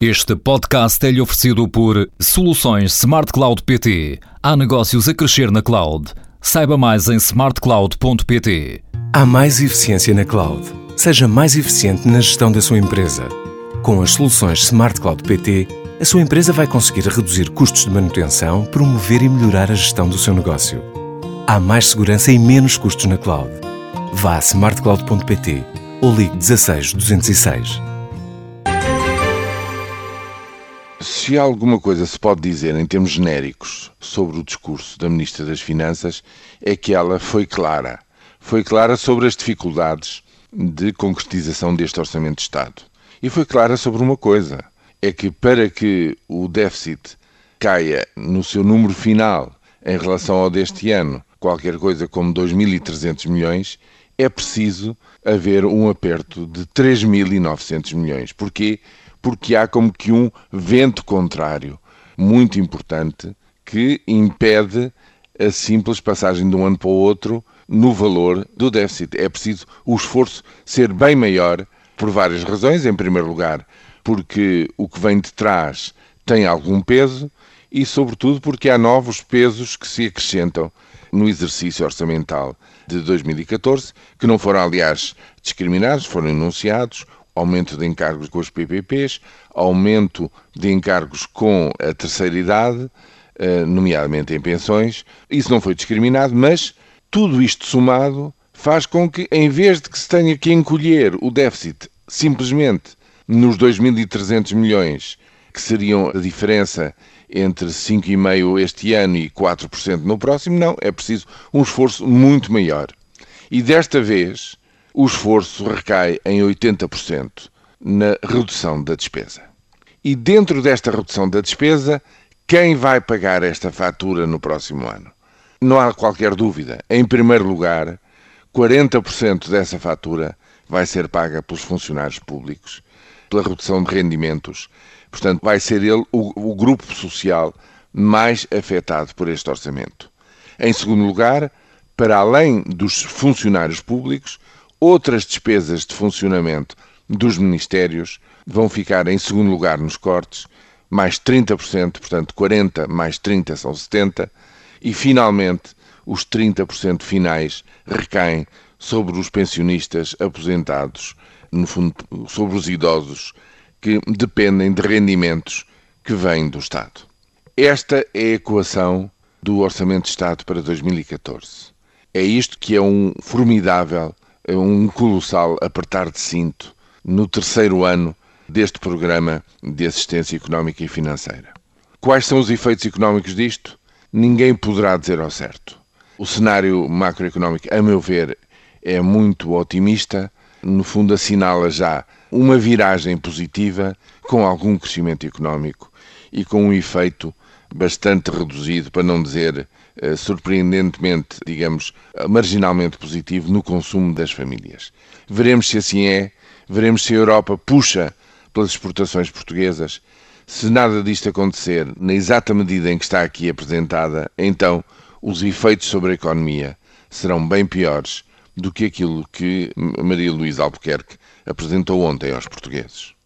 Este podcast é-lhe oferecido por Soluções Smart Cloud PT. Há negócios a crescer na cloud. Saiba mais em smartcloud.pt. Há mais eficiência na cloud. Seja mais eficiente na gestão da sua empresa. Com as soluções Smart Cloud PT, a sua empresa vai conseguir reduzir custos de manutenção, promover e melhorar a gestão do seu negócio. Há mais segurança e menos custos na cloud. Vá a smartcloud.pt ou ligue 16 206. Se alguma coisa se pode dizer em termos genéricos sobre o discurso da Ministra das Finanças, é que ela foi clara. Foi clara sobre as dificuldades de concretização deste Orçamento de Estado. E foi clara sobre uma coisa: é que para que o déficit caia no seu número final em relação ao deste ano, qualquer coisa como 2.300 milhões, é preciso haver um aperto de 3.900 milhões. Porquê? Porque há como que um vento contrário muito importante que impede a simples passagem de um ano para o outro no valor do déficit. É preciso o esforço ser bem maior por várias razões. Em primeiro lugar, porque o que vem de trás tem algum peso e, sobretudo, porque há novos pesos que se acrescentam no exercício orçamental de 2014, que não foram, aliás, discriminados, foram enunciados aumento de encargos com os PPPs, aumento de encargos com a terceira idade, eh, nomeadamente em pensões. Isso não foi discriminado, mas tudo isto somado faz com que, em vez de que se tenha que encolher o déficit simplesmente nos 2.300 milhões, que seriam a diferença entre 5,5% este ano e 4% no próximo, não, é preciso um esforço muito maior. E desta vez, o esforço recai em 80% na redução da despesa. E dentro desta redução da despesa, quem vai pagar esta fatura no próximo ano? Não há qualquer dúvida. Em primeiro lugar, 40% dessa fatura vai ser paga pelos funcionários públicos, pela redução de rendimentos. Portanto, vai ser ele o, o grupo social mais afetado por este orçamento. Em segundo lugar, para além dos funcionários públicos, Outras despesas de funcionamento dos ministérios vão ficar em segundo lugar nos cortes, mais 30%, portanto 40 mais 30 são 70, e finalmente os 30% finais recaem sobre os pensionistas aposentados, no fundo sobre os idosos que dependem de rendimentos que vêm do Estado. Esta é a equação do Orçamento de Estado para 2014. É isto que é um formidável um colossal apertar de cinto no terceiro ano deste programa de assistência económica e financeira. Quais são os efeitos económicos disto? Ninguém poderá dizer ao certo. O cenário macroeconómico, a meu ver, é muito otimista. No fundo, assinala já uma viragem positiva com algum crescimento económico e com um efeito bastante reduzido, para não dizer eh, surpreendentemente, digamos, marginalmente positivo no consumo das famílias. Veremos se assim é, veremos se a Europa puxa pelas exportações portuguesas. Se nada disto acontecer na exata medida em que está aqui apresentada, então os efeitos sobre a economia serão bem piores do que aquilo que Maria Luísa Albuquerque apresentou ontem aos portugueses.